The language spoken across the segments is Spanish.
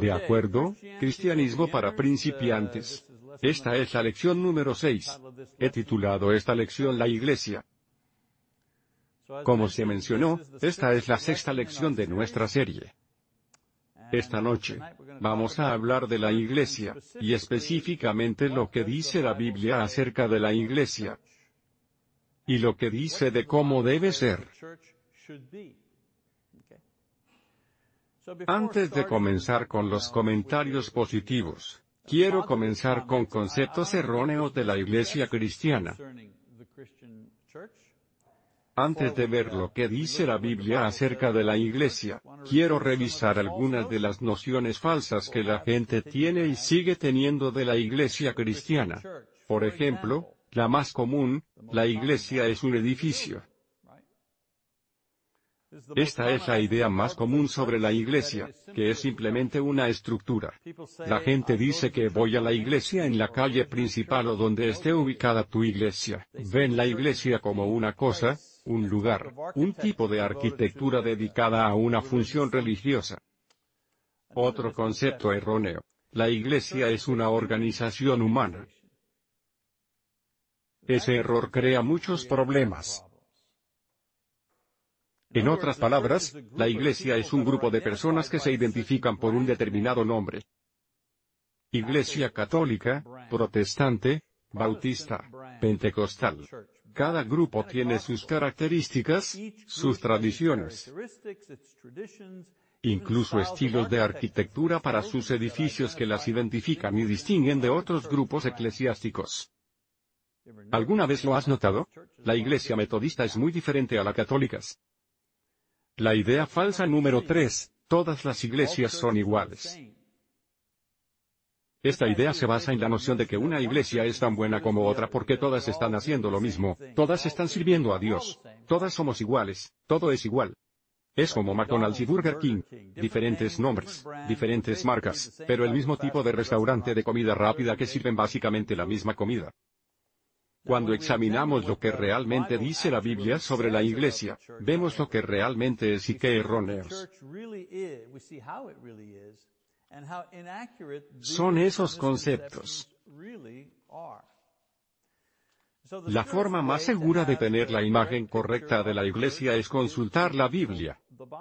De acuerdo, cristianismo para principiantes. Esta es la lección número 6. He titulado esta lección La Iglesia. Como se mencionó, esta es la sexta lección de nuestra serie. Esta noche, vamos a hablar de la Iglesia, y específicamente lo que dice la Biblia acerca de la Iglesia. Y lo que dice de cómo debe ser. Antes de comenzar con los comentarios positivos, quiero comenzar con conceptos erróneos de la Iglesia cristiana. Antes de ver lo que dice la Biblia acerca de la Iglesia, quiero revisar algunas de las nociones falsas que la gente tiene y sigue teniendo de la Iglesia cristiana. Por ejemplo, la más común, la Iglesia es un edificio. Esta es la idea más común sobre la iglesia, que es simplemente una estructura. La gente dice que voy a la iglesia en la calle principal o donde esté ubicada tu iglesia. Ven la iglesia como una cosa, un lugar, un tipo de arquitectura dedicada a una función religiosa. Otro concepto erróneo. La iglesia es una organización humana. Ese error crea muchos problemas. En otras palabras, la iglesia es un grupo de personas que se identifican por un determinado nombre. Iglesia católica, protestante, bautista, pentecostal. Cada grupo tiene sus características, sus tradiciones, incluso estilos de arquitectura para sus edificios que las identifican y distinguen de otros grupos eclesiásticos. ¿Alguna vez lo has notado? La iglesia metodista es muy diferente a la católica. La idea falsa número 3, todas las iglesias son iguales. Esta idea se basa en la noción de que una iglesia es tan buena como otra porque todas están haciendo lo mismo, todas están sirviendo a Dios, todas somos iguales, todo es igual. Es como McDonald's y Burger King, diferentes nombres, diferentes marcas, pero el mismo tipo de restaurante de comida rápida que sirven básicamente la misma comida. Cuando examinamos lo que realmente dice la Biblia sobre la Iglesia, vemos lo que realmente es y qué erróneos. Son esos conceptos. La forma más segura de tener la imagen correcta de la Iglesia es consultar la Biblia.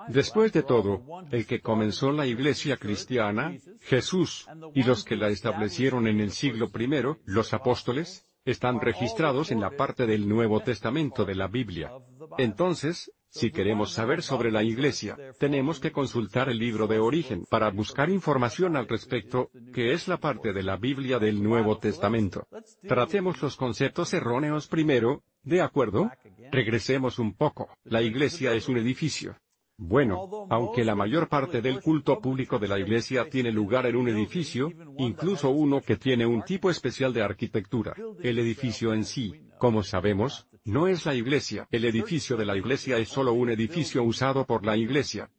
Después de todo, el que comenzó la Iglesia cristiana, Jesús, y los que la establecieron en el siglo I, los apóstoles, están registrados en la parte del Nuevo Testamento de la Biblia. Entonces, si queremos saber sobre la Iglesia, tenemos que consultar el libro de origen para buscar información al respecto, que es la parte de la Biblia del Nuevo Testamento. Tratemos los conceptos erróneos primero, ¿de acuerdo? Regresemos un poco. La Iglesia es un edificio. Bueno, aunque la mayor parte del culto público de la iglesia tiene lugar en un edificio, incluso uno que tiene un tipo especial de arquitectura, el edificio en sí, como sabemos, no es la iglesia. El edificio de la iglesia es solo un edificio usado por la iglesia.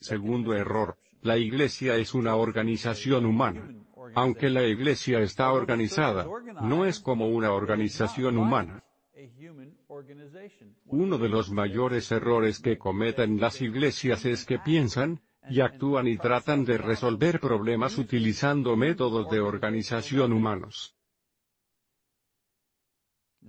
Segundo error, la iglesia es una organización humana. Aunque la iglesia está organizada, no es como una organización humana. Uno de los mayores errores que cometen las iglesias es que piensan, y actúan y tratan de resolver problemas utilizando métodos de organización humanos.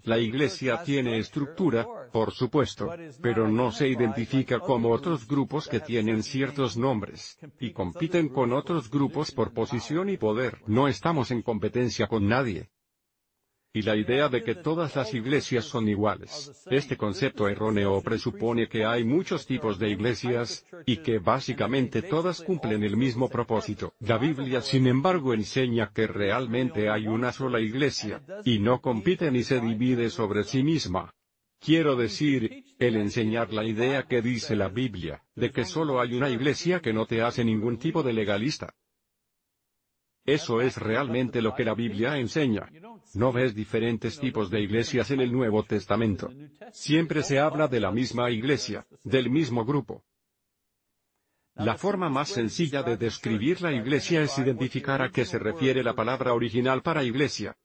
La iglesia tiene estructura, por supuesto, pero no se identifica como otros grupos que tienen ciertos nombres, y compiten con otros grupos por posición y poder. No estamos en competencia con nadie y la idea de que todas las iglesias son iguales. Este concepto erróneo presupone que hay muchos tipos de iglesias, y que básicamente todas cumplen el mismo propósito. La Biblia sin embargo enseña que realmente hay una sola iglesia, y no compite ni se divide sobre sí misma. Quiero decir, el enseñar la idea que dice la Biblia, de que solo hay una iglesia que no te hace ningún tipo de legalista. Eso es realmente lo que la Biblia enseña. No ves diferentes tipos de iglesias en el Nuevo Testamento. Siempre se habla de la misma iglesia, del mismo grupo. La forma más sencilla de describir la iglesia es identificar a qué se refiere la palabra original para iglesia.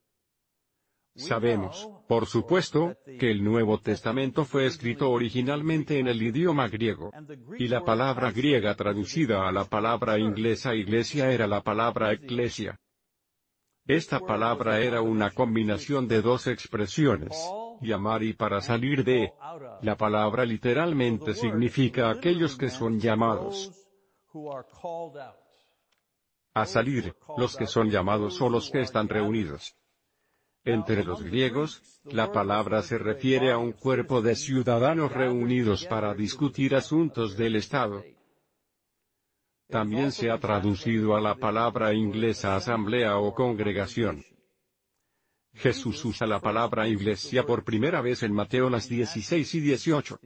Sabemos, por supuesto, que el Nuevo Testamento fue escrito originalmente en el idioma griego. Y la palabra griega traducida a la palabra inglesa iglesia era la palabra eclesia. Esta palabra era una combinación de dos expresiones, llamar y para salir de. La palabra literalmente significa aquellos que son llamados. A salir, los que son llamados o los que están reunidos. Entre los griegos, la palabra se refiere a un cuerpo de ciudadanos reunidos para discutir asuntos del Estado. También se ha traducido a la palabra inglesa asamblea o congregación. Jesús usa la palabra iglesia por primera vez en Mateo las 16 y 18.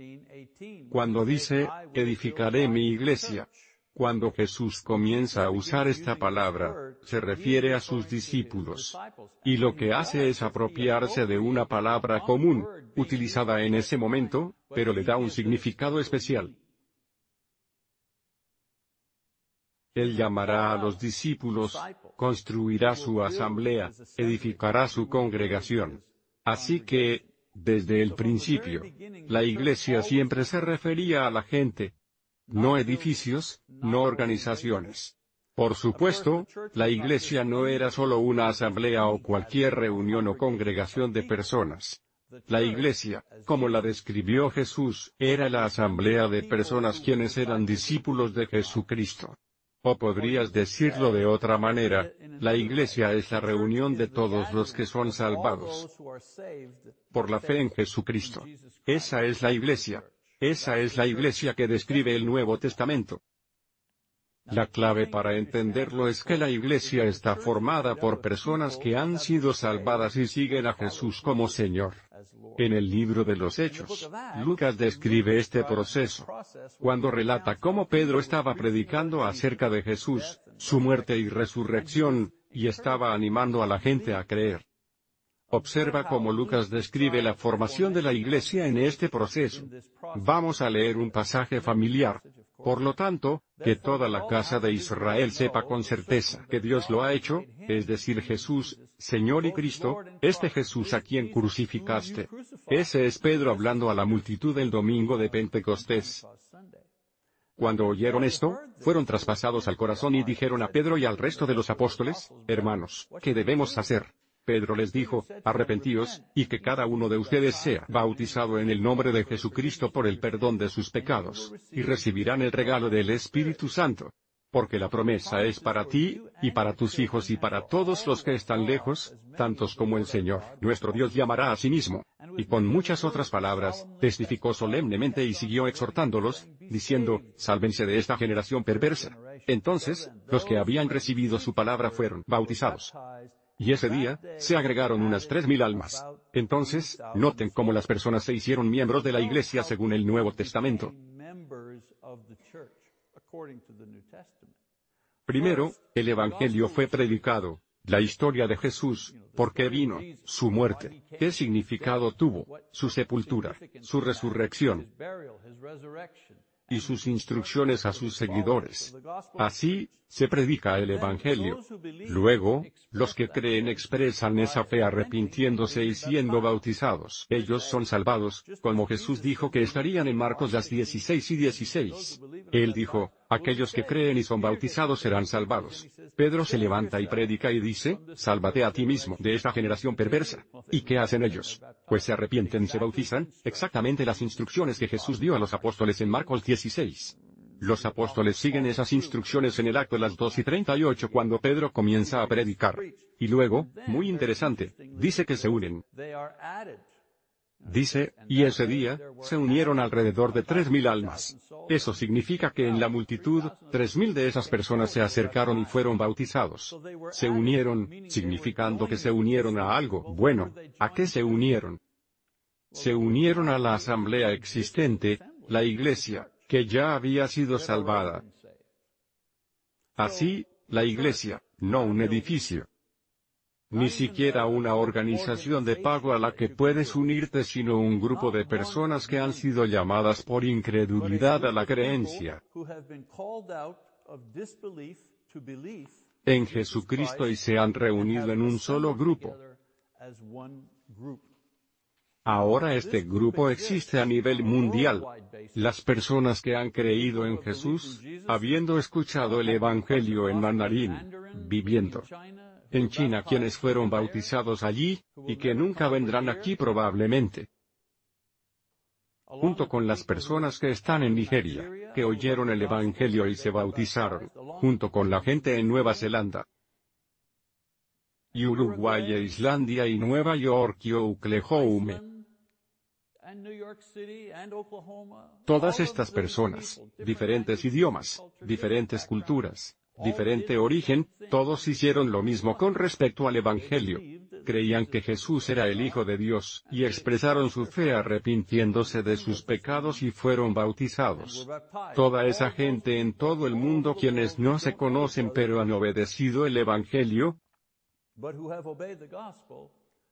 Cuando dice, edificaré mi iglesia, cuando Jesús comienza a usar esta palabra, se refiere a sus discípulos. Y lo que hace es apropiarse de una palabra común, utilizada en ese momento, pero le da un significado especial. Él llamará a los discípulos, construirá su asamblea, edificará su congregación. Así que, desde el principio, la iglesia siempre se refería a la gente, no edificios, no organizaciones. Por supuesto, la iglesia no era solo una asamblea o cualquier reunión o congregación de personas. La iglesia, como la describió Jesús, era la asamblea de personas quienes eran discípulos de Jesucristo. O podrías decirlo de otra manera, la iglesia es la reunión de todos los que son salvados por la fe en Jesucristo. Esa es la iglesia. Esa es la iglesia que describe el Nuevo Testamento. La clave para entenderlo es que la iglesia está formada por personas que han sido salvadas y siguen a Jesús como Señor. En el libro de los Hechos, Lucas describe este proceso. Cuando relata cómo Pedro estaba predicando acerca de Jesús, su muerte y resurrección, y estaba animando a la gente a creer. Observa cómo Lucas describe la formación de la iglesia en este proceso. Vamos a leer un pasaje familiar. Por lo tanto, que toda la casa de Israel sepa con certeza que Dios lo ha hecho, es decir Jesús, Señor y Cristo, este Jesús a quien crucificaste. Ese es Pedro hablando a la multitud el domingo de Pentecostés. Cuando oyeron esto, fueron traspasados al corazón y dijeron a Pedro y al resto de los apóstoles, hermanos, ¿qué debemos hacer? Pedro les dijo, arrepentíos, y que cada uno de ustedes sea bautizado en el nombre de Jesucristo por el perdón de sus pecados, y recibirán el regalo del Espíritu Santo. Porque la promesa es para ti, y para tus hijos y para todos los que están lejos, tantos como el Señor, nuestro Dios llamará a sí mismo. Y con muchas otras palabras, testificó solemnemente y siguió exhortándolos, diciendo, sálvense de esta generación perversa. Entonces, los que habían recibido su palabra fueron bautizados. Y ese día, se agregaron unas tres mil almas. Entonces, noten cómo las personas se hicieron miembros de la iglesia según el Nuevo Testamento. Primero, el Evangelio fue predicado, la historia de Jesús, por qué vino, su muerte, qué significado tuvo, su sepultura, su resurrección, y sus instrucciones a sus seguidores. Así, se predica el Evangelio. Luego, los que creen expresan esa fe arrepintiéndose y siendo bautizados. Ellos son salvados, como Jesús dijo que estarían en Marcos las 16 y 16. Él dijo, aquellos que creen y son bautizados serán salvados. Pedro se levanta y predica y dice, sálvate a ti mismo de esta generación perversa. ¿Y qué hacen ellos? Pues se arrepienten se bautizan, exactamente las instrucciones que Jesús dio a los apóstoles en Marcos 16. Los apóstoles siguen esas instrucciones en el acto de las 2 y 38 cuando Pedro comienza a predicar. Y luego, muy interesante, dice que se unen. Dice, y ese día, se unieron alrededor de tres mil almas. Eso significa que en la multitud, tres mil de esas personas se acercaron y fueron bautizados. Se unieron, significando que se unieron a algo. Bueno, ¿a qué se unieron? Se unieron a la asamblea existente, la iglesia que ya había sido salvada. Así, la iglesia, no un edificio, ni siquiera una organización de pago a la que puedes unirte, sino un grupo de personas que han sido llamadas por incredulidad a la creencia en Jesucristo y se han reunido en un solo grupo. Ahora este grupo existe a nivel mundial. Las personas que han creído en Jesús, habiendo escuchado el Evangelio en mandarín, viviendo en China quienes fueron bautizados allí, y que nunca vendrán aquí probablemente. Junto con las personas que están en Nigeria, que oyeron el Evangelio y se bautizaron, junto con la gente en Nueva Zelanda, y Uruguay e Islandia y Nueva York y Oklahoma. Todas estas personas, diferentes idiomas, diferentes culturas, diferente origen, todos hicieron lo mismo con respecto al Evangelio. Creían que Jesús era el Hijo de Dios, y expresaron su fe arrepintiéndose de sus pecados y fueron bautizados. Toda esa gente en todo el mundo quienes no se conocen pero han obedecido el Evangelio,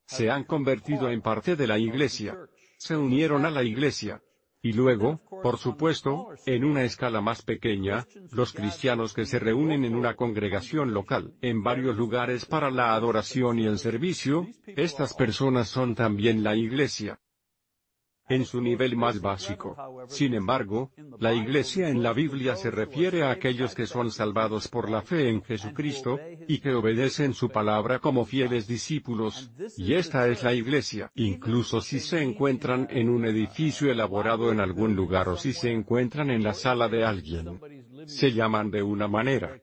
se han convertido en parte de la iglesia. Se unieron a la iglesia. Y luego, por supuesto, en una escala más pequeña, los cristianos que se reúnen en una congregación local, en varios lugares para la adoración y el servicio, estas personas son también la iglesia en su nivel más básico. Sin embargo, la iglesia en la Biblia se refiere a aquellos que son salvados por la fe en Jesucristo, y que obedecen su palabra como fieles discípulos, y esta es la iglesia, incluso si se encuentran en un edificio elaborado en algún lugar o si se encuentran en la sala de alguien. Se llaman de una manera.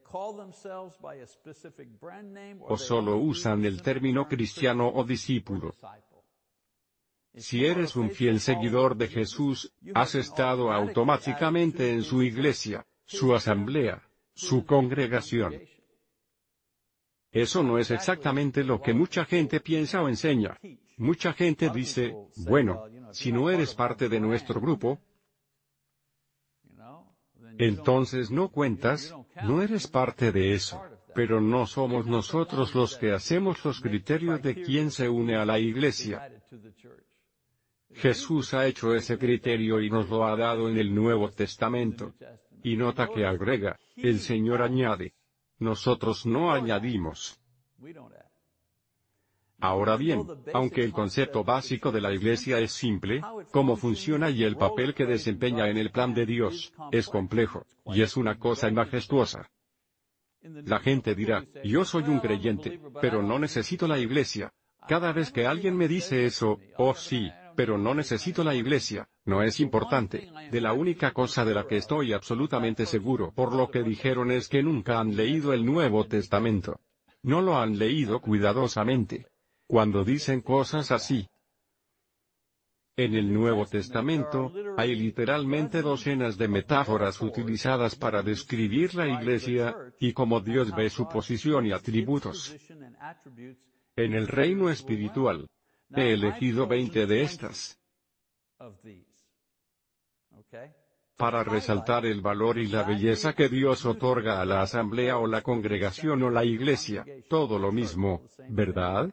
O solo usan el término cristiano o discípulo. Si eres un fiel seguidor de Jesús, has estado automáticamente en su iglesia, su asamblea, su congregación. Eso no es exactamente lo que mucha gente piensa o enseña. Mucha gente dice, bueno, si no eres parte de nuestro grupo, entonces no cuentas, no eres parte de eso. Pero no somos nosotros los que hacemos los criterios de quién se une a la iglesia. Jesús ha hecho ese criterio y nos lo ha dado en el Nuevo Testamento. Y nota que agrega, el Señor añade. Nosotros no añadimos. Ahora bien, aunque el concepto básico de la Iglesia es simple, cómo funciona y el papel que desempeña en el plan de Dios, es complejo, y es una cosa majestuosa. La gente dirá, yo soy un creyente, pero no necesito la Iglesia. Cada vez que alguien me dice eso, oh sí, pero no necesito la iglesia, no es importante. De la única cosa de la que estoy absolutamente seguro por lo que dijeron es que nunca han leído el Nuevo Testamento. No lo han leído cuidadosamente. Cuando dicen cosas así, en el Nuevo Testamento, hay literalmente docenas de metáforas utilizadas para describir la iglesia, y cómo Dios ve su posición y atributos. En el reino espiritual, He elegido 20 de estas para resaltar el valor y la belleza que Dios otorga a la asamblea o la congregación o la iglesia, todo lo mismo, ¿verdad?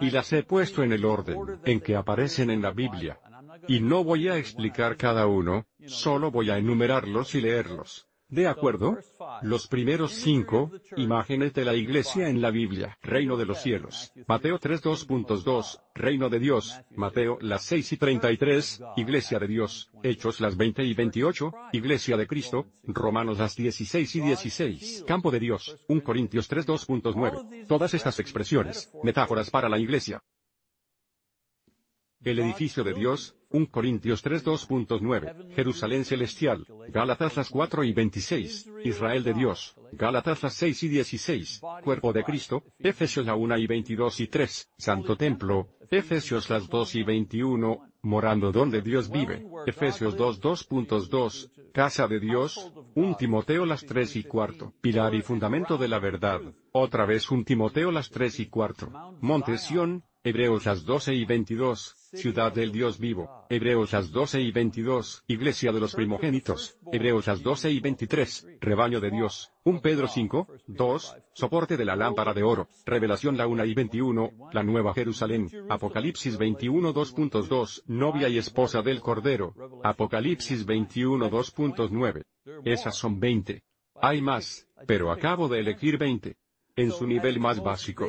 Y las he puesto en el orden en que aparecen en la Biblia. Y no voy a explicar cada uno, solo voy a enumerarlos y leerlos. ¿De acuerdo? Los primeros cinco, imágenes de la iglesia en la Biblia, reino de los cielos. Mateo 3.2.2, reino de Dios, Mateo las 6 y 33, iglesia de Dios, Hechos las 20 y 28, iglesia de Cristo, Romanos las 16 y 16, campo de Dios, 1 Corintios 3.2.9. Todas estas expresiones, metáforas para la iglesia, el edificio de Dios, 1 Corintios 3 2.9, Jerusalén celestial, Gálatas las 4 y 26, Israel de Dios, Gálatas las 6 y 16, Cuerpo de Cristo, Efesios la 1 y 22 y 3, Santo Templo, Efesios las 2 y 21, morando donde Dios vive, Efesios 2 2.2, Casa de Dios, 1 Timoteo las 3 y cuarto, Pilar y fundamento de la verdad, otra vez 1 Timoteo las 3 y cuarto, Monte Sión, Hebreos las 12 y 22, Ciudad del Dios vivo, Hebreos las 12 y 22, Iglesia de los primogénitos, Hebreos las 12 y 23, Rebaño de Dios, 1 Pedro 5, 2, Soporte de la lámpara de oro, Revelación la 1 y 21, la Nueva Jerusalén, Apocalipsis 21 2.2, Novia y esposa del Cordero, Apocalipsis 21 2.9. Esas son 20. Hay más, pero acabo de elegir 20. En su nivel más básico.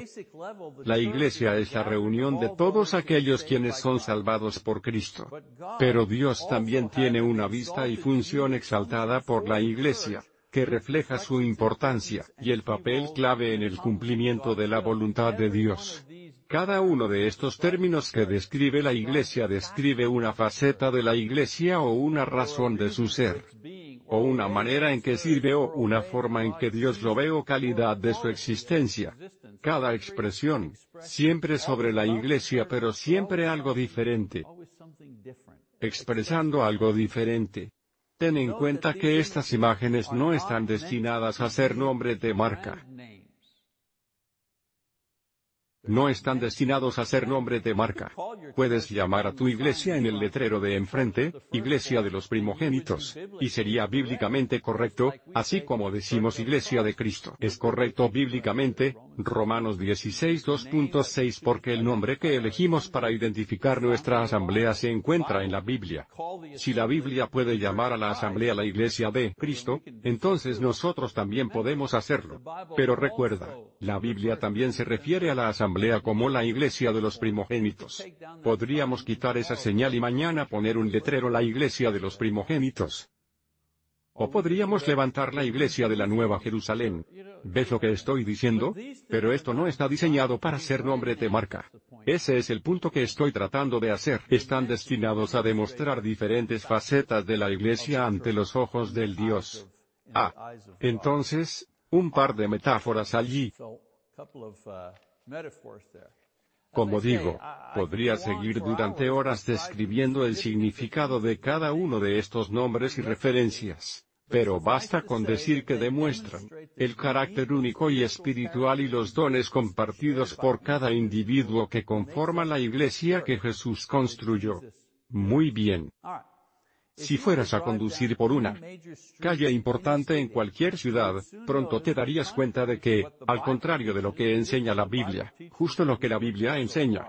La iglesia es la reunión de todos aquellos quienes son salvados por Cristo. Pero Dios también tiene una vista y función exaltada por la iglesia, que refleja su importancia, y el papel clave en el cumplimiento de la voluntad de Dios. Cada uno de estos términos que describe la Iglesia describe una faceta de la Iglesia o una razón de su ser o una manera en que sirve o una forma en que Dios lo ve o calidad de su existencia. Cada expresión, siempre sobre la iglesia pero siempre algo diferente. Expresando algo diferente. Ten en cuenta que estas imágenes no están destinadas a ser nombres de marca no están destinados a ser nombre de marca. Puedes llamar a tu iglesia en el letrero de enfrente, Iglesia de los Primogénitos, y sería bíblicamente correcto, así como decimos Iglesia de Cristo. Es correcto bíblicamente, Romanos 16 2.6 porque el nombre que elegimos para identificar nuestra asamblea se encuentra en la Biblia. Si la Biblia puede llamar a la asamblea la Iglesia de Cristo, entonces nosotros también podemos hacerlo. Pero recuerda, la Biblia también se refiere a la asamblea como la iglesia de los primogénitos. Podríamos quitar esa señal y mañana poner un letrero la iglesia de los primogénitos. O podríamos levantar la iglesia de la Nueva Jerusalén. ¿Ves lo que estoy diciendo? Pero esto no está diseñado para ser nombre de marca. Ese es el punto que estoy tratando de hacer. Están destinados a demostrar diferentes facetas de la iglesia ante los ojos del Dios. Ah. Entonces, un par de metáforas allí. Como digo, podría seguir durante horas describiendo el significado de cada uno de estos nombres y referencias. Pero basta con decir que demuestran el carácter único y espiritual y los dones compartidos por cada individuo que conforma la iglesia que Jesús construyó. Muy bien. Si fueras a conducir por una calle importante en cualquier ciudad, pronto te darías cuenta de que, al contrario de lo que enseña la Biblia, justo lo que la Biblia enseña,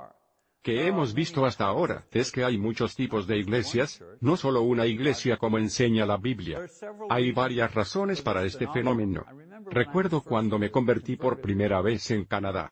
que hemos visto hasta ahora, es que hay muchos tipos de iglesias, no solo una iglesia como enseña la Biblia. Hay varias razones para este fenómeno. Recuerdo cuando me convertí por primera vez en Canadá.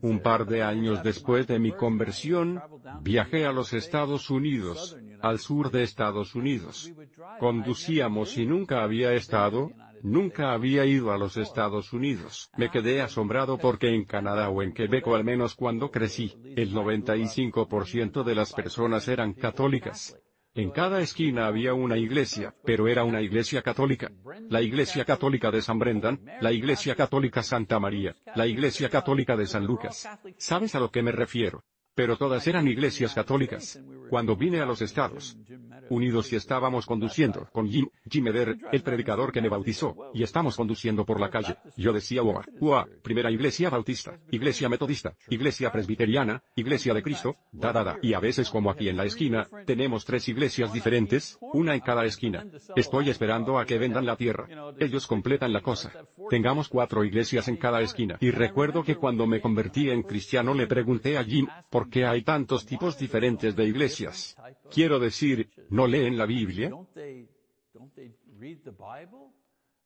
Un par de años después de mi conversión, viajé a los Estados Unidos, al sur de Estados Unidos. Conducíamos y nunca había estado, nunca había ido a los Estados Unidos. Me quedé asombrado porque en Canadá o en Quebec o al menos cuando crecí, el 95% de las personas eran católicas. En cada esquina había una iglesia, pero era una iglesia católica. La iglesia católica de San Brendan, la iglesia católica Santa María, la iglesia católica de San Lucas. ¿Sabes a lo que me refiero? Pero todas eran iglesias católicas. Cuando vine a los Estados Unidos y estábamos conduciendo con Jim, Jim Eder, el predicador que me bautizó, y estamos conduciendo por la calle, yo decía ua, ua, primera iglesia bautista, iglesia metodista, iglesia presbiteriana, iglesia de Cristo, da da da. Y a veces como aquí en la esquina, tenemos tres iglesias diferentes, una en cada esquina. Estoy esperando a que vendan la tierra. Ellos completan la cosa. Tengamos cuatro iglesias en cada esquina. Y recuerdo que cuando me convertí en cristiano le pregunté a Jim, ¿por qué hay tantos tipos diferentes de iglesias? Quiero decir, ¿no leen la Biblia?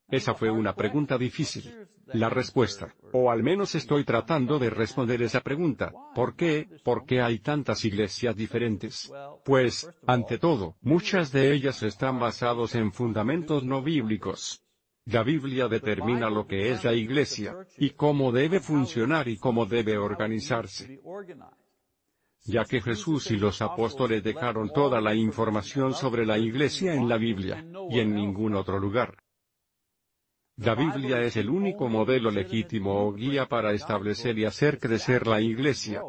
Esa fue una pregunta difícil. La respuesta, o al menos estoy tratando de responder esa pregunta, ¿por qué? ¿Por qué hay tantas iglesias diferentes? Pues, ante todo, muchas de ellas están basadas en fundamentos no bíblicos. La Biblia determina lo que es la iglesia, y cómo debe funcionar y cómo debe organizarse ya que Jesús y los apóstoles dejaron toda la información sobre la iglesia en la Biblia, y en ningún otro lugar. La Biblia es el único modelo legítimo o guía para establecer y hacer crecer la iglesia.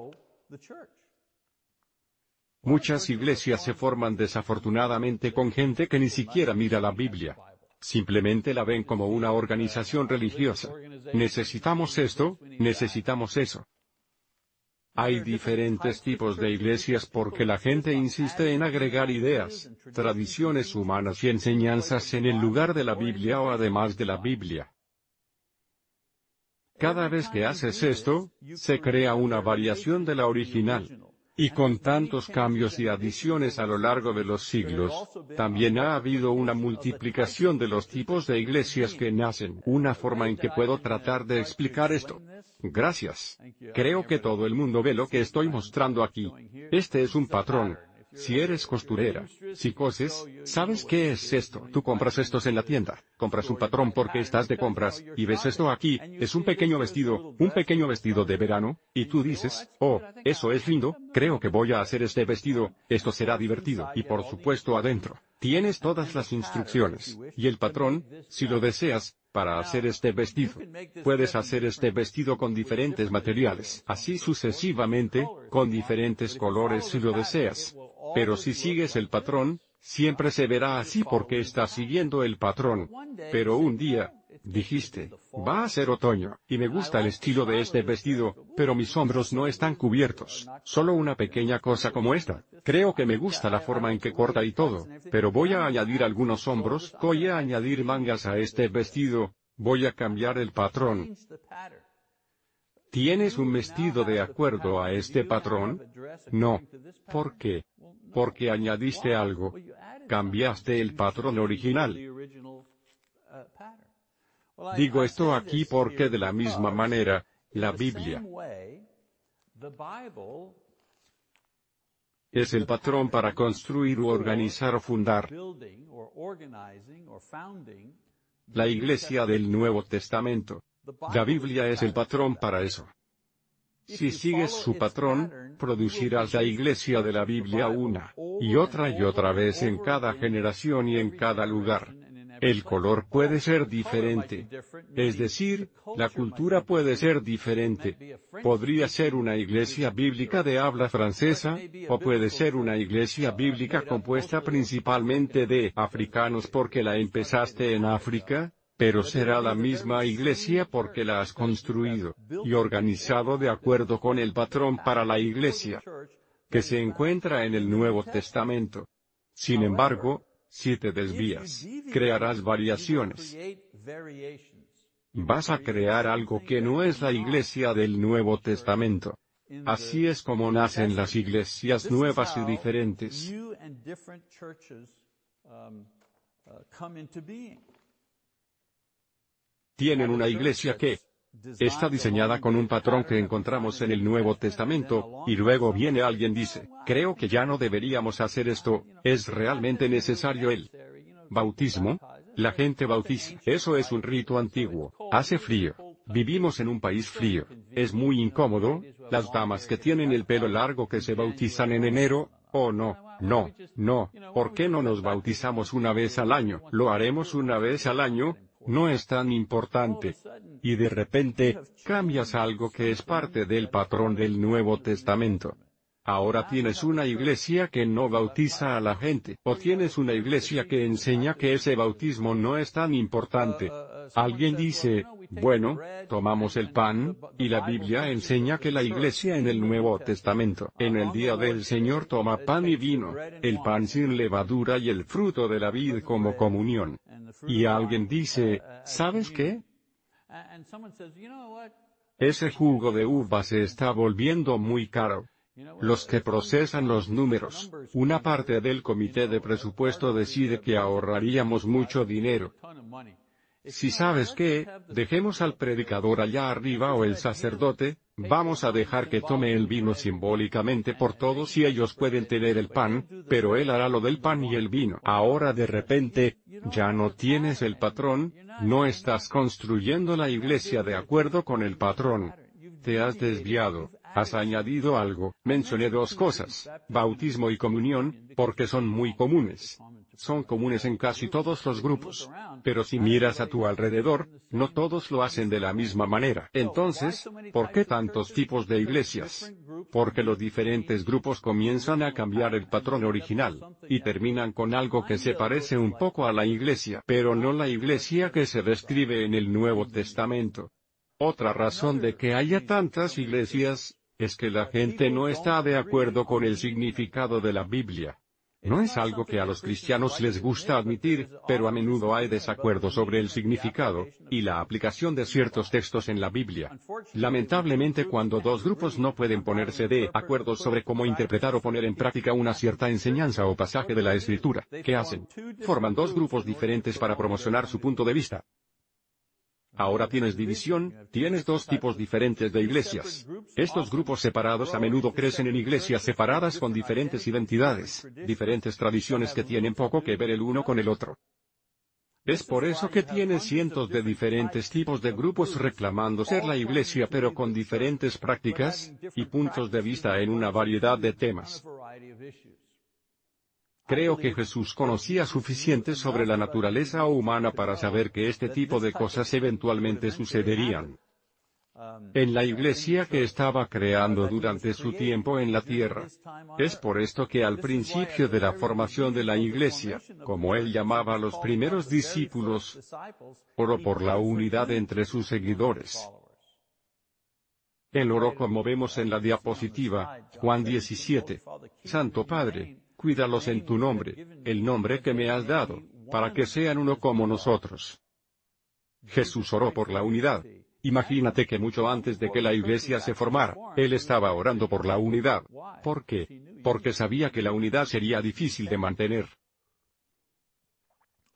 Muchas iglesias se forman desafortunadamente con gente que ni siquiera mira la Biblia. Simplemente la ven como una organización religiosa. Necesitamos esto, necesitamos eso. Hay diferentes tipos de iglesias porque la gente insiste en agregar ideas, tradiciones humanas y enseñanzas en el lugar de la Biblia o además de la Biblia. Cada vez que haces esto, se crea una variación de la original. Y con tantos cambios y adiciones a lo largo de los siglos, también ha habido una multiplicación de los tipos de iglesias que nacen. Una forma en que puedo tratar de explicar esto. Gracias. Creo que todo el mundo ve lo que estoy mostrando aquí. Este es un patrón. Si eres costurera, si coses, ¿sabes qué es esto? Tú compras estos en la tienda, compras un patrón porque estás de compras, y ves esto aquí, es un pequeño vestido, un pequeño vestido de verano, y tú dices, oh, eso es lindo, creo que voy a hacer este vestido, esto será divertido, y por supuesto adentro, tienes todas las instrucciones, y el patrón, si lo deseas, para hacer este vestido. Puedes hacer este vestido con diferentes materiales, así sucesivamente, con diferentes colores si lo deseas. Pero si sigues el patrón, siempre se verá así porque estás siguiendo el patrón. Pero un día, dijiste, va a ser otoño, y me gusta el estilo de este vestido, pero mis hombros no están cubiertos, solo una pequeña cosa como esta. Creo que me gusta la forma en que corta y todo, pero voy a añadir algunos hombros, voy a añadir mangas a este vestido, voy a cambiar el patrón. ¿Tienes un vestido de acuerdo a este patrón? No. ¿Por qué? Porque añadiste algo. Cambiaste el patrón original. Digo esto aquí porque de la misma manera, la Biblia es el patrón para construir o organizar o fundar la iglesia del Nuevo Testamento. La Biblia es el patrón para eso. Si sigues su patrón, producirás la iglesia de la Biblia una, y otra y otra vez en cada generación y en cada lugar. El color puede ser diferente. Es decir, la cultura puede ser diferente. Podría ser una iglesia bíblica de habla francesa, o puede ser una iglesia bíblica compuesta principalmente de africanos porque la empezaste en África, pero será la misma iglesia porque la has construido, y organizado de acuerdo con el patrón para la iglesia, que se encuentra en el Nuevo Testamento. Sin embargo, si te desvías, crearás variaciones. Vas a crear algo que no es la iglesia del Nuevo Testamento. Así es como nacen las iglesias nuevas y diferentes tienen una iglesia que está diseñada con un patrón que encontramos en el Nuevo Testamento, y luego viene alguien dice, creo que ya no deberíamos hacer esto, ¿es realmente necesario el bautismo? La gente bautiza. Eso es un rito antiguo. Hace frío. Vivimos en un país frío. Es muy incómodo. Las damas que tienen el pelo largo que se bautizan en enero, oh no, no, no, ¿por qué no nos bautizamos una vez al año? Lo haremos una vez al año, no es tan importante. Y de repente, cambias algo que es parte del patrón del Nuevo Testamento. Ahora tienes una iglesia que no bautiza a la gente, o tienes una iglesia que enseña que ese bautismo no es tan importante. Alguien dice, bueno, tomamos el pan, y la Biblia enseña que la iglesia en el Nuevo Testamento, en el día del Señor toma pan y vino, el pan sin levadura y el fruto de la vid como comunión. Y alguien dice, ¿sabes qué? Ese jugo de uva se está volviendo muy caro. Los que procesan los números, una parte del comité de presupuesto decide que ahorraríamos mucho dinero. Si sabes que, dejemos al predicador allá arriba o el sacerdote, vamos a dejar que tome el vino simbólicamente por todos y ellos pueden tener el pan, pero él hará lo del pan y el vino. Ahora de repente, ya no tienes el patrón, no estás construyendo la iglesia de acuerdo con el patrón. Te has desviado. Has añadido algo. Mencioné dos cosas, bautismo y comunión, porque son muy comunes. Son comunes en casi todos los grupos. Pero si miras a tu alrededor, no todos lo hacen de la misma manera. Entonces, ¿por qué tantos tipos de iglesias? Porque los diferentes grupos comienzan a cambiar el patrón original, y terminan con algo que se parece un poco a la iglesia, pero no la iglesia que se describe en el Nuevo Testamento. Otra razón de que haya tantas iglesias, es que la gente no está de acuerdo con el significado de la Biblia. No es algo que a los cristianos les gusta admitir, pero a menudo hay desacuerdo sobre el significado, y la aplicación de ciertos textos en la Biblia. Lamentablemente cuando dos grupos no pueden ponerse de acuerdo sobre cómo interpretar o poner en práctica una cierta enseñanza o pasaje de la Escritura, ¿qué hacen? Forman dos grupos diferentes para promocionar su punto de vista. Ahora tienes división, tienes dos tipos diferentes de iglesias. Estos grupos separados a menudo crecen en iglesias separadas con diferentes identidades, diferentes tradiciones que tienen poco que ver el uno con el otro. Es por eso que tiene cientos de diferentes tipos de grupos reclamando ser la iglesia pero con diferentes prácticas, y puntos de vista en una variedad de temas. Creo que Jesús conocía suficiente sobre la naturaleza humana para saber que este tipo de cosas eventualmente sucederían. En la iglesia que estaba creando durante su tiempo en la tierra. Es por esto que al principio de la formación de la iglesia, como él llamaba a los primeros discípulos, oró por la unidad entre sus seguidores. Él oró como vemos en la diapositiva, Juan 17. Santo Padre, cuídalos en tu nombre, el nombre que me has dado, para que sean uno como nosotros. Jesús oró por la unidad. Imagínate que mucho antes de que la iglesia se formara, Él estaba orando por la unidad. ¿Por qué? Porque sabía que la unidad sería difícil de mantener.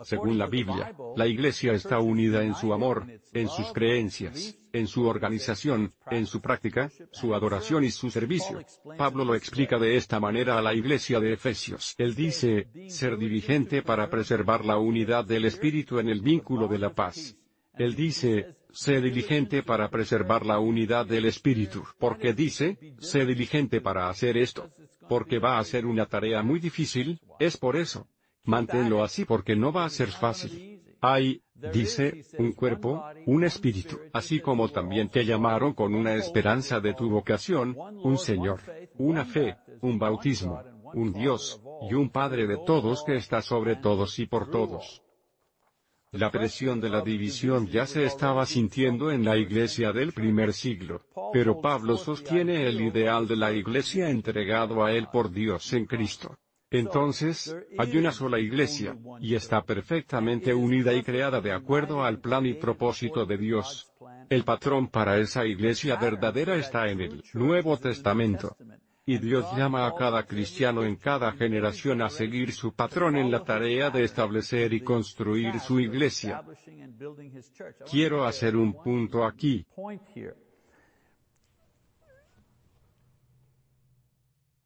Según la Biblia, la Iglesia está unida en su amor, en sus creencias, en su organización, en su práctica, su adoración y su servicio. Pablo lo explica de esta manera a la Iglesia de Efesios. Él dice, ser diligente para preservar la unidad del Espíritu en el vínculo de la paz. Él dice, sé diligente para preservar la unidad del Espíritu. porque dice, sé diligente para hacer esto? Porque va a ser una tarea muy difícil, es por eso. Manténlo así porque no va a ser fácil. Hay, dice, un cuerpo, un espíritu, así como también te llamaron con una esperanza de tu vocación, un Señor, una fe, un bautismo, un Dios, y un Padre de todos que está sobre todos y por todos. La presión de la división ya se estaba sintiendo en la iglesia del primer siglo, pero Pablo sostiene el ideal de la iglesia entregado a él por Dios en Cristo. Entonces, hay una sola iglesia, y está perfectamente unida y creada de acuerdo al plan y propósito de Dios. El patrón para esa iglesia verdadera está en el Nuevo Testamento. Y Dios llama a cada cristiano en cada generación a seguir su patrón en la tarea de establecer y construir su iglesia. Quiero hacer un punto aquí.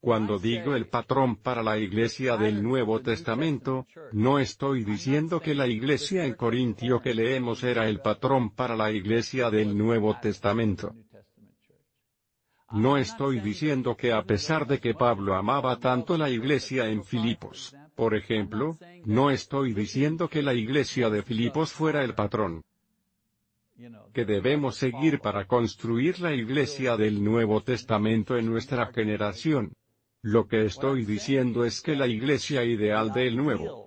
Cuando digo el patrón para la iglesia del Nuevo Testamento, no estoy diciendo que la iglesia en Corintio que leemos era el patrón para la iglesia del Nuevo Testamento. No estoy diciendo que a pesar de que Pablo amaba tanto la iglesia en Filipos, por ejemplo, no estoy diciendo que la iglesia de Filipos fuera el patrón que debemos seguir para construir la iglesia del Nuevo Testamento en nuestra generación. Lo que estoy diciendo es que la iglesia ideal del Nuevo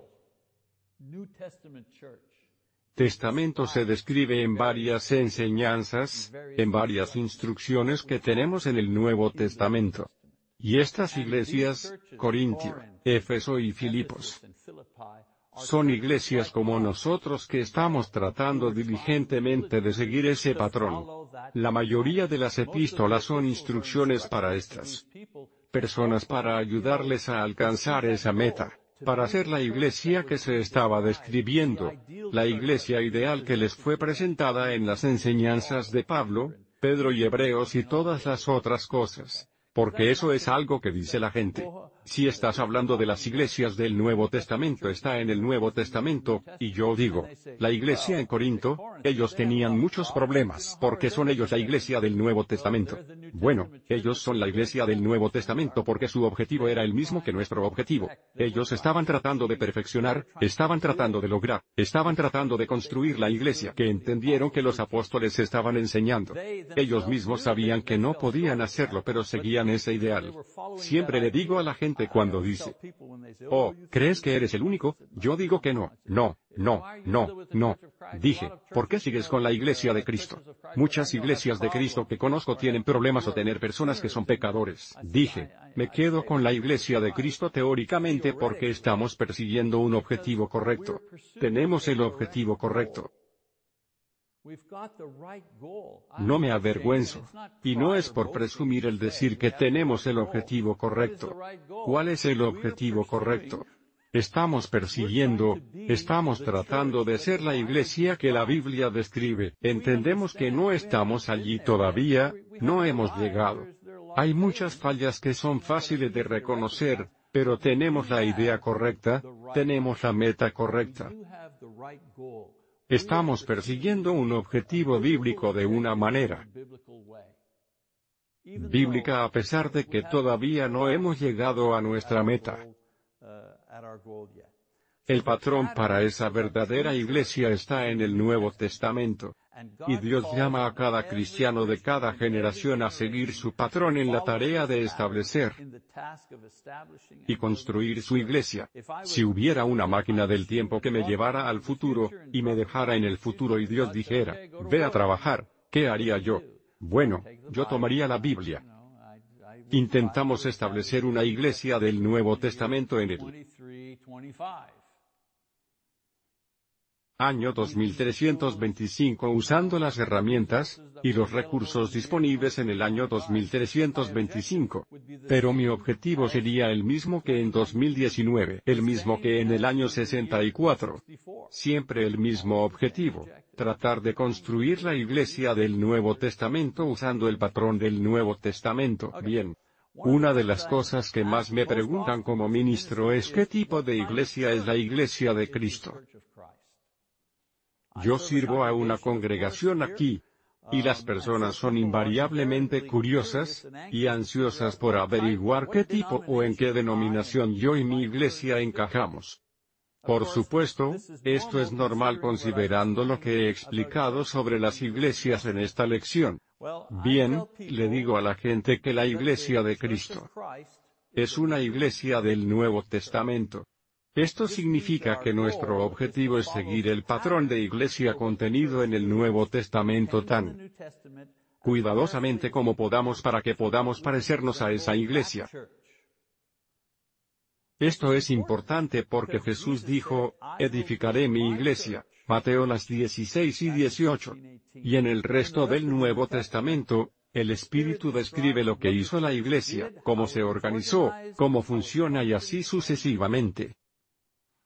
Testamento se describe en varias enseñanzas, en varias instrucciones que tenemos en el Nuevo Testamento. Y estas iglesias, Corintio, Éfeso y Filipos, son iglesias como nosotros que estamos tratando diligentemente de seguir ese patrón. La mayoría de las epístolas son instrucciones para estas personas para ayudarles a alcanzar esa meta, para ser la iglesia que se estaba describiendo, la iglesia ideal que les fue presentada en las enseñanzas de Pablo, Pedro y Hebreos y todas las otras cosas. Porque eso es algo que dice la gente. Si estás hablando de las iglesias del Nuevo Testamento está en el Nuevo Testamento, y yo digo, la iglesia en Corinto, ellos tenían muchos problemas porque son ellos la iglesia del Nuevo Testamento. Bueno, ellos son la iglesia del Nuevo Testamento porque su objetivo era el mismo que nuestro objetivo. Ellos estaban tratando de perfeccionar, estaban tratando de lograr, estaban tratando de construir la iglesia que entendieron que los apóstoles estaban enseñando. Ellos mismos sabían que no podían hacerlo pero seguían ese ideal. Siempre le digo a la gente cuando dice, oh, ¿crees que eres el único? Yo digo que no, no, no, no, no. Dije, ¿por qué sigues con la iglesia de Cristo? Muchas iglesias de Cristo que conozco tienen problemas o tener personas que son pecadores. Dije, me quedo con la iglesia de Cristo teóricamente porque estamos persiguiendo un objetivo correcto. Tenemos el objetivo correcto. No me avergüenzo. Y no es por presumir el decir que tenemos el objetivo correcto. ¿Cuál es el objetivo correcto? Estamos persiguiendo, estamos tratando de ser la iglesia que la Biblia describe. Entendemos que no estamos allí todavía, no hemos llegado. Hay muchas fallas que son fáciles de reconocer, pero tenemos la idea correcta, tenemos la meta correcta. Estamos persiguiendo un objetivo bíblico de una manera bíblica a pesar de que todavía no hemos llegado a nuestra meta. El patrón para esa verdadera iglesia está en el Nuevo Testamento. Y Dios llama a cada cristiano de cada generación a seguir su patrón en la tarea de establecer y construir su iglesia. Si hubiera una máquina del tiempo que me llevara al futuro, y me dejara en el futuro y Dios dijera, ve a trabajar, ¿qué haría yo? Bueno, yo tomaría la Biblia. Intentamos establecer una iglesia del Nuevo Testamento en él año 2325 usando las herramientas y los recursos disponibles en el año 2325. Pero mi objetivo sería el mismo que en 2019, el mismo que en el año 64. Siempre el mismo objetivo, tratar de construir la iglesia del Nuevo Testamento usando el patrón del Nuevo Testamento. Bien. Una de las cosas que más me preguntan como ministro es qué tipo de iglesia es la iglesia de Cristo. Yo sirvo a una congregación aquí, y las personas son invariablemente curiosas, y ansiosas por averiguar qué tipo o en qué denominación yo y mi iglesia encajamos. Por supuesto, esto es normal considerando lo que he explicado sobre las iglesias en esta lección. Bien, le digo a la gente que la iglesia de Cristo es una iglesia del Nuevo Testamento. Esto significa que nuestro objetivo es seguir el patrón de iglesia contenido en el Nuevo Testamento tan cuidadosamente como podamos para que podamos parecernos a esa iglesia. Esto es importante porque Jesús dijo, edificaré mi iglesia, Mateo las 16 y 18. Y en el resto del Nuevo Testamento, el Espíritu describe lo que hizo la iglesia, cómo se organizó, cómo funciona y así sucesivamente.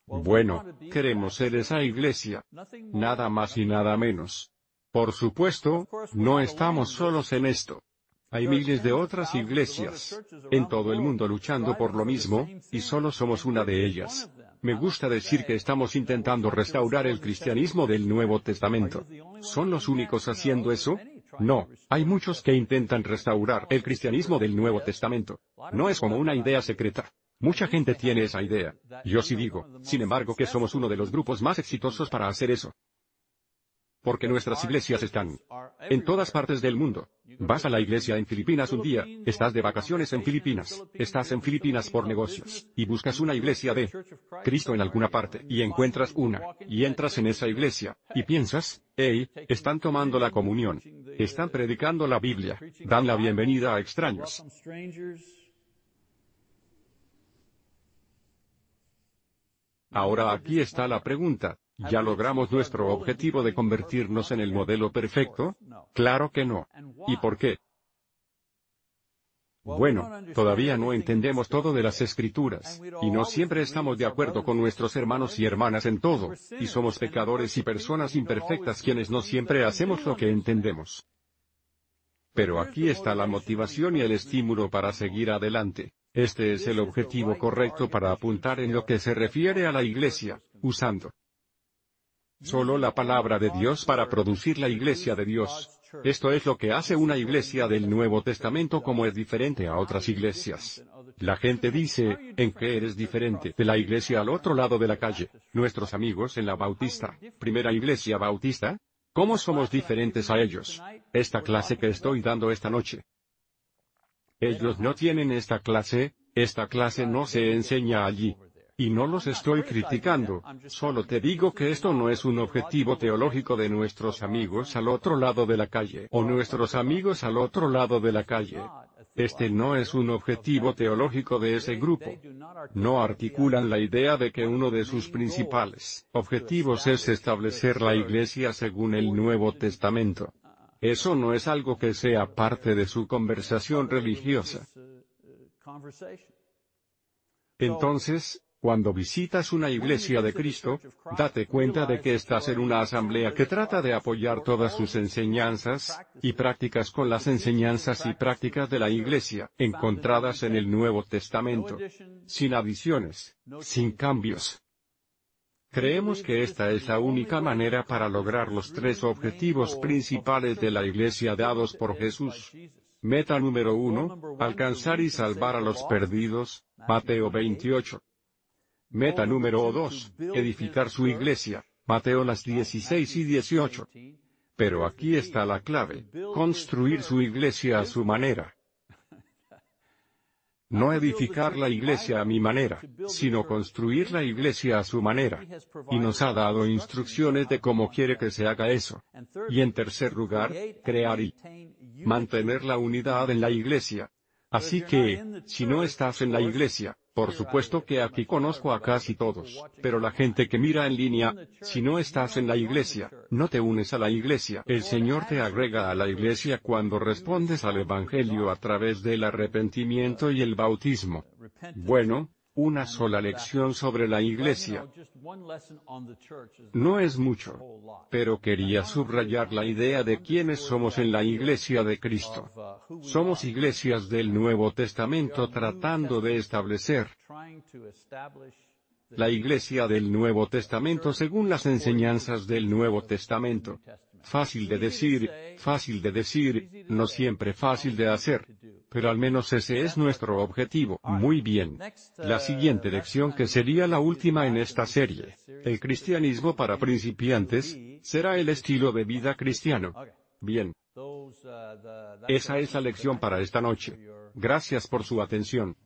Bueno, queremos ser esa iglesia. Nada más y nada menos. Por supuesto, no estamos solos en esto. Hay miles de otras iglesias en todo el mundo luchando por lo mismo, y solo somos una de ellas. Me gusta decir que estamos intentando restaurar el cristianismo del Nuevo Testamento. ¿Son los únicos haciendo eso? No, hay muchos que intentan restaurar el cristianismo del Nuevo Testamento. No es como una idea secreta. Mucha gente tiene esa idea. Yo sí digo, sin embargo, que somos uno de los grupos más exitosos para hacer eso. Porque nuestras iglesias están en todas partes del mundo. Vas a la iglesia en Filipinas un día, estás de vacaciones en Filipinas, estás en Filipinas por negocios, y buscas una iglesia de Cristo en alguna parte, y encuentras una, y entras en esa iglesia, y piensas, hey, están tomando la comunión, están predicando la Biblia, dan la bienvenida a extraños. Ahora aquí está la pregunta, ¿ya logramos nuestro objetivo de convertirnos en el modelo perfecto? Claro que no. ¿Y por qué? Bueno, todavía no entendemos todo de las escrituras, y no siempre estamos de acuerdo con nuestros hermanos y hermanas en todo, y somos pecadores y personas imperfectas quienes no siempre hacemos lo que entendemos. Pero aquí está la motivación y el estímulo para seguir adelante. Este es el objetivo correcto para apuntar en lo que se refiere a la iglesia, usando solo la palabra de Dios para producir la iglesia de Dios. Esto es lo que hace una iglesia del Nuevo Testamento como es diferente a otras iglesias. La gente dice, ¿en qué eres diferente de la iglesia al otro lado de la calle? Nuestros amigos en la Bautista, primera iglesia bautista, ¿cómo somos diferentes a ellos? Esta clase que estoy dando esta noche, ellos no tienen esta clase, Esta clase no se enseña allí. Y no los estoy criticando, solo te digo que esto no es un objetivo teológico de nuestros amigos al otro lado de la calle o nuestros amigos al otro lado de la calle. Este no es un objetivo teológico de ese grupo. No articulan la idea de que uno de sus principales objetivos es establecer la Iglesia según el Nuevo Testamento. Eso no es algo que sea parte de su conversación religiosa. Entonces, cuando visitas una iglesia de Cristo, date cuenta de que estás en una asamblea que trata de apoyar todas sus enseñanzas, y prácticas con las enseñanzas y prácticas de la iglesia, encontradas en el Nuevo Testamento. Sin adiciones, sin cambios. Creemos que esta es la única manera para lograr los tres objetivos principales de la iglesia dados por Jesús. Meta número uno, alcanzar y salvar a los perdidos, Mateo 28. Meta número 2, edificar su iglesia, Mateo las 16 y 18. Pero aquí está la clave, construir su iglesia a su manera. No edificar la iglesia a mi manera, sino construir la iglesia a su manera. Y nos ha dado instrucciones de cómo quiere que se haga eso. Y en tercer lugar, crear y mantener la unidad en la iglesia. Así que, si no estás en la iglesia, por supuesto que aquí conozco a casi todos, pero la gente que mira en línea, si no estás en la iglesia, no te unes a la iglesia. El Señor te agrega a la iglesia cuando respondes al Evangelio a través del arrepentimiento y el bautismo. Bueno, una sola lección sobre la iglesia. No es mucho. Pero quería subrayar la idea de quiénes somos en la iglesia de Cristo. Somos iglesias del Nuevo Testamento tratando de establecer la iglesia del Nuevo Testamento según las enseñanzas del Nuevo Testamento. Fácil de decir, fácil de decir, no siempre fácil de hacer. Pero al menos ese es nuestro objetivo. Muy bien. La siguiente lección que sería la última en esta serie. El cristianismo para principiantes, será el estilo de vida cristiano. Bien. Esa es la lección para esta noche. Gracias por su atención.